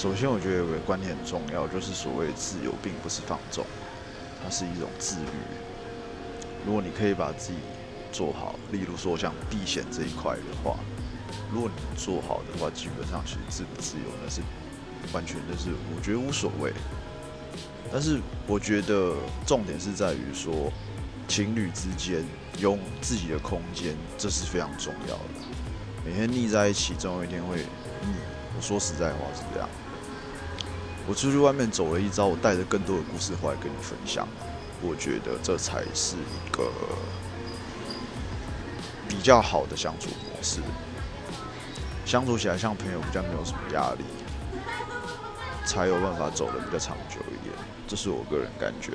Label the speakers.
Speaker 1: 首先，我觉得有个观念很重要，就是所谓自由并不是放纵，它是一种自律。如果你可以把自己做好，例如说像避险这一块的话，如果你做好的话，基本上其实自不自由那是完全就是我觉得无所谓。但是我觉得重点是在于说，情侣之间用自己的空间，这是非常重要的。每天腻在一起，总有一天会腻。我说实在话是这样。我出去外面走了一遭，我带着更多的故事回来跟你分享。我觉得这才是一个比较好的相处模式，相处起来像朋友，比较没有什么压力，才有办法走得比较长久一点。这是我个人感觉。